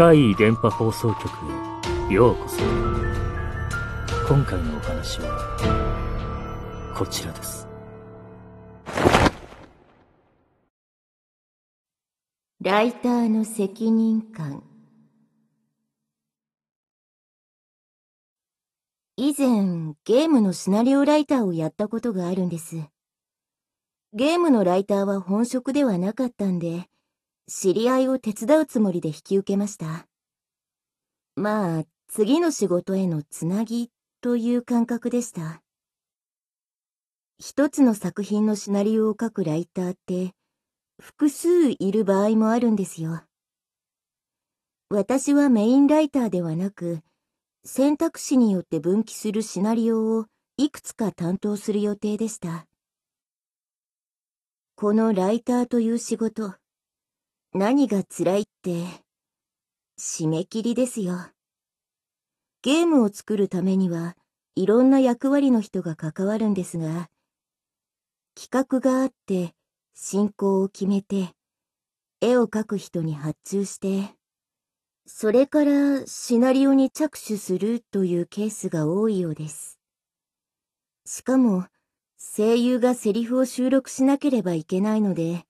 怪異電波放送局へようこそ。今回のお話はこちらです。ライターの責任感。以前ゲームのシナリオライターをやったことがあるんです。ゲームのライターは本職ではなかったんで知り合いを手伝うつもりで引き受けました。まあ、次の仕事へのつなぎという感覚でした。一つの作品のシナリオを書くライターって複数いる場合もあるんですよ。私はメインライターではなく、選択肢によって分岐するシナリオをいくつか担当する予定でした。このライターという仕事、何が辛いって、締め切りですよ。ゲームを作るためには、いろんな役割の人が関わるんですが、企画があって、進行を決めて、絵を描く人に発注して、それからシナリオに着手するというケースが多いようです。しかも、声優がセリフを収録しなければいけないので、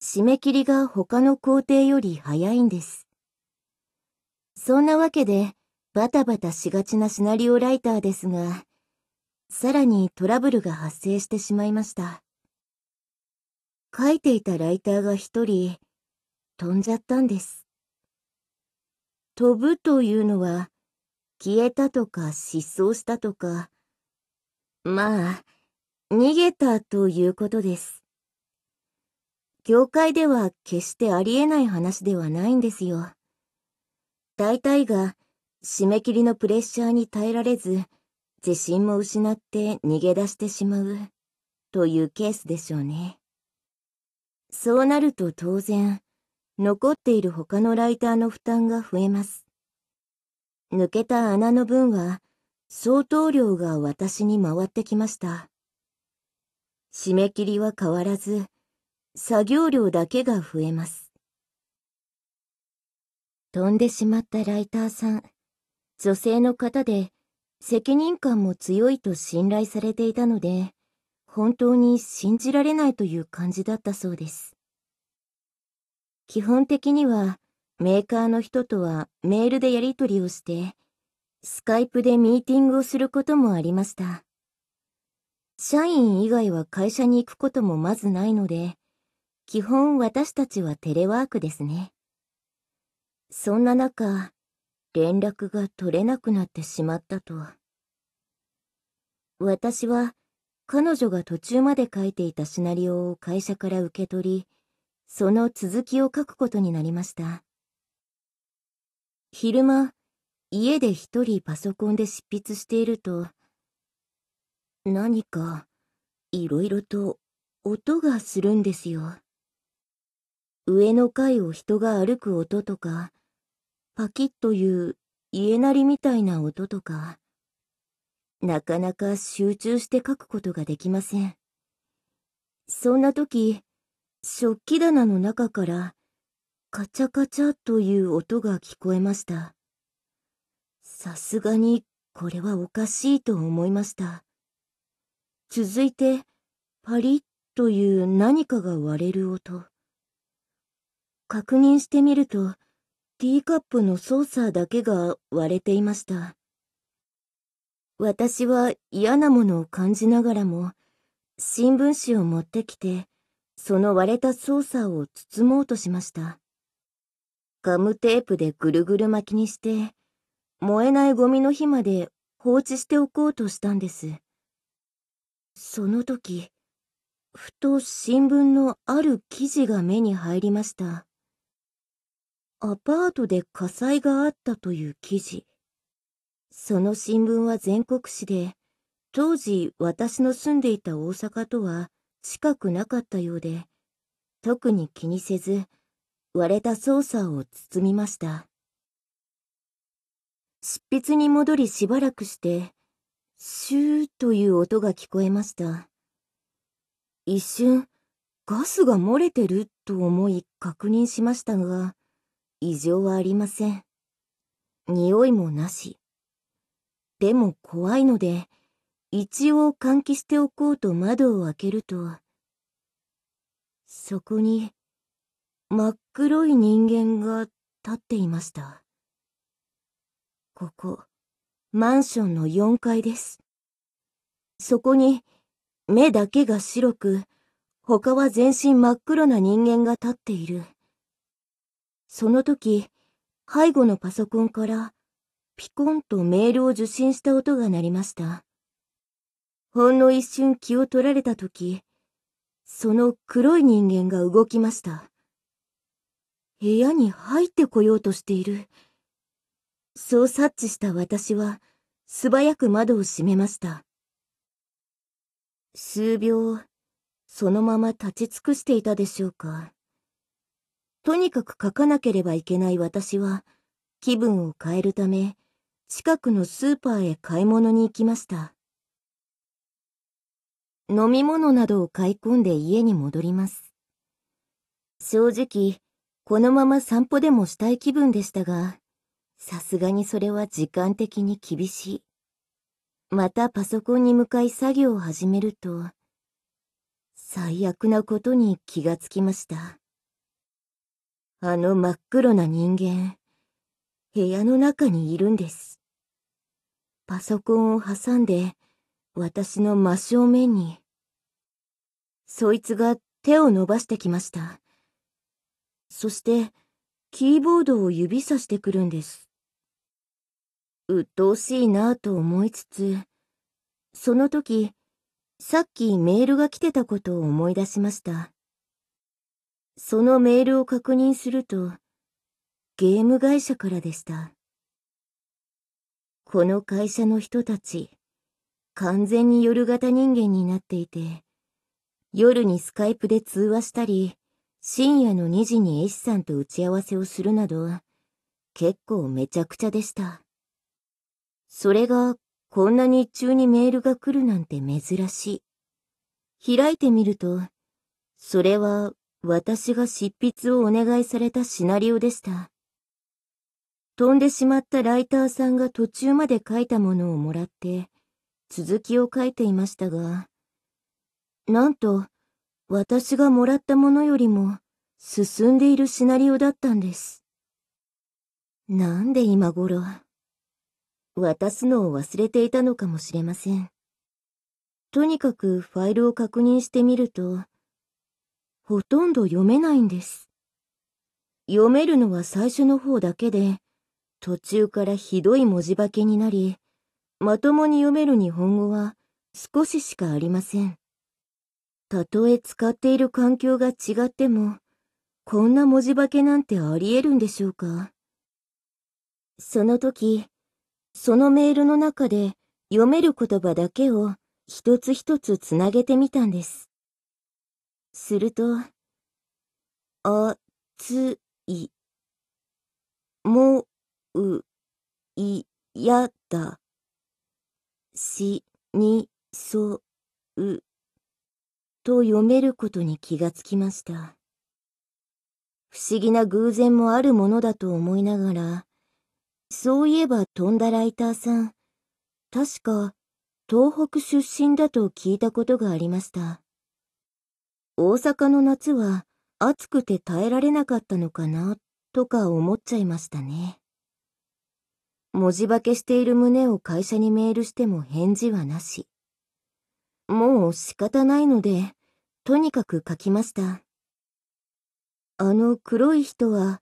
締め切りが他の工程より早いんです。そんなわけで、バタバタしがちなシナリオライターですが、さらにトラブルが発生してしまいました。書いていたライターが一人、飛んじゃったんです。飛ぶというのは、消えたとか失踪したとか、まあ、逃げたということです。業界では決してありえない話ではないんですよ。大体が締め切りのプレッシャーに耐えられず、自信も失って逃げ出してしまう、というケースでしょうね。そうなると当然、残っている他のライターの負担が増えます。抜けた穴の分は、相当量が私に回ってきました。締め切りは変わらず、作業量だけが増えます。飛んでしまったライターさん、女性の方で責任感も強いと信頼されていたので、本当に信じられないという感じだったそうです。基本的にはメーカーの人とはメールでやり取りをして、スカイプでミーティングをすることもありました。社員以外は会社に行くこともまずないので、基本私たちはテレワークですね。そんな中、連絡が取れなくなってしまったと。私は彼女が途中まで書いていたシナリオを会社から受け取り、その続きを書くことになりました。昼間、家で一人パソコンで執筆していると、何か、いろいろと音がするんですよ。上の階を人が歩く音とか、パキッという家鳴りみたいな音とか、なかなか集中して書くことができません。そんな時、食器棚の中からカチャカチャという音が聞こえました。さすがにこれはおかしいと思いました。続いて、パリッという何かが割れる音。確認してみると、ティーカップのソーサーだけが割れていました。私は嫌なものを感じながらも、新聞紙を持ってきて、その割れたソーサーを包もうとしました。ガムテープでぐるぐる巻きにして、燃えないゴミの日まで放置しておこうとしたんです。その時、ふと新聞のある記事が目に入りました。アパートで火災があったという記事。その新聞は全国紙で、当時私の住んでいた大阪とは近くなかったようで、特に気にせず、割れたソーサーを包みました。執筆に戻りしばらくして、シューという音が聞こえました。一瞬、ガスが漏れてると思い確認しましたが、異常はありません。匂いもなし。でも怖いので、一応換気しておこうと窓を開けると、そこに真っ黒い人間が立っていました。ここ、マンションの4階です。そこに目だけが白く、他は全身真っ黒な人間が立っている。その時、背後のパソコンからピコンとメールを受信した音が鳴りました。ほんの一瞬気を取られた時、その黒い人間が動きました。部屋に入ってこようとしている。そう察知した私は、素早く窓を閉めました。数秒、そのまま立ち尽くしていたでしょうか。とにかく書かなければいけない私は、気分を変えるため、近くのスーパーへ買い物に行きました。飲み物などを買い込んで家に戻ります。正直、このまま散歩でもしたい気分でしたが、さすがにそれは時間的に厳しい。またパソコンに向かい作業を始めると、最悪なことに気がつきました。あの真っ黒な人間、部屋の中にいるんです。パソコンを挟んで、私の真正面に。そいつが手を伸ばしてきました。そして、キーボードを指さしてくるんです。鬱陶しいなぁと思いつつ、その時、さっきメールが来てたことを思い出しました。そのメールを確認すると、ゲーム会社からでした。この会社の人たち、完全に夜型人間になっていて、夜にスカイプで通話したり、深夜の2時に絵師さんと打ち合わせをするなど、結構めちゃくちゃでした。それが、こんな日中にメールが来るなんて珍しい。開いてみると、それは私が執筆をお願いされたシナリオでした。飛んでしまったライターさんが途中まで書いたものをもらって、続きを書いていましたが、なんと、私がもらったものよりも進んでいるシナリオだったんです。なんで今頃、渡すのを忘れていたのかもしれません。とにかくファイルを確認してみると、ほとんど読めないんです。読めるのは最初の方だけで、途中からひどい文字化けになり、まともに読める日本語は少ししかありません。たとえ使っている環境が違っても、こんな文字化けなんてあり得るんでしょうか？その時、そのメールの中で読める言葉だけを一つ一つつなげてみたんです。すると、あつい、もう、いやだ、しにそう、と読めることに気がつきました。不思議な偶然もあるものだと思いながら、そういえば飛んだライターさん、確か東北出身だと聞いたことがありました。大阪の夏は暑くて耐えられなかったのかな、とか思っちゃいましたね。文字化けしている旨を会社にメールしても返事はなし。もう仕方ないので、とにかく書きました。あの黒い人は、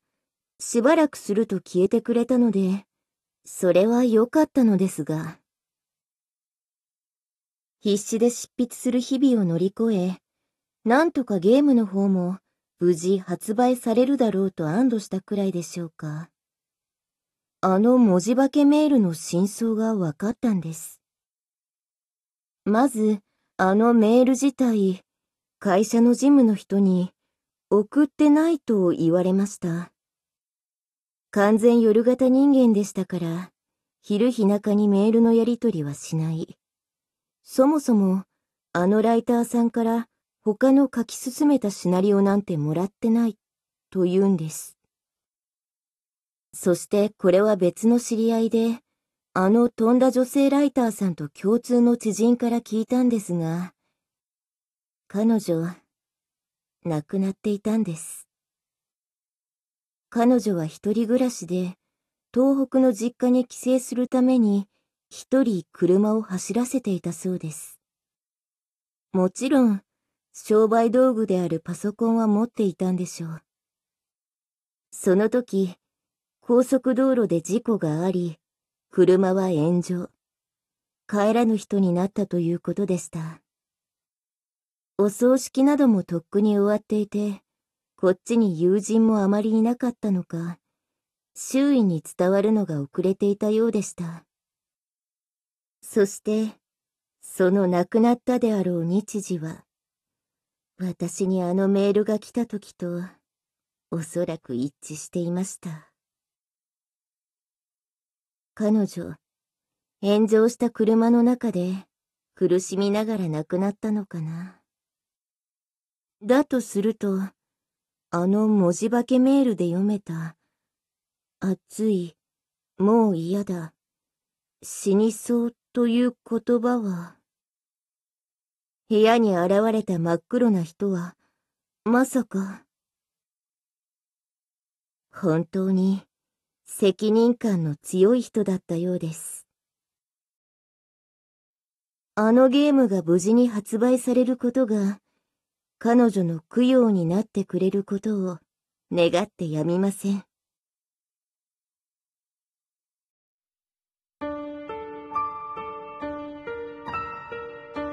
しばらくすると消えてくれたので、それは良かったのですが。必死で執筆する日々を乗り越え、なんとかゲームの方も無事発売されるだろうと安堵したくらいでしょうか。あの文字化けメールの真相が分かったんです。まず、あのメール自体、会社の事務の人に送ってないと言われました。完全夜型人間でしたから、昼日中にメールのやり取りはしない。そもそも、あのライターさんから他の書き進めたシナリオなんてもらってない、と言うんです。そしてこれは別の知り合いで、あの飛んだ女性ライターさんと共通の知人から聞いたんですが、彼女、亡くなっていたんです。彼女は一人暮らしで、東北の実家に帰省するために、一人車を走らせていたそうです。もちろん、商売道具であるパソコンは持っていたんでしょう。その時、高速道路で事故があり、車は炎上。帰らぬ人になったということでした。お葬式などもとっくに終わっていて、こっちに友人もあまりいなかったのか、周囲に伝わるのが遅れていたようでした。そして、その亡くなったであろう日時は、私にあのメールが来た時と、おそらく一致していました。彼女、炎上した車の中で苦しみながら亡くなったのかな。だとすると、あの文字化けメールで読めた、熱い、もう嫌だ、死にそうという言葉は、部屋に現れた真っ黒な人は、まさか、本当に責任感の強い人だったようです。あのゲームが無事に発売されることが、彼女の供養になってくれることを願ってやみません。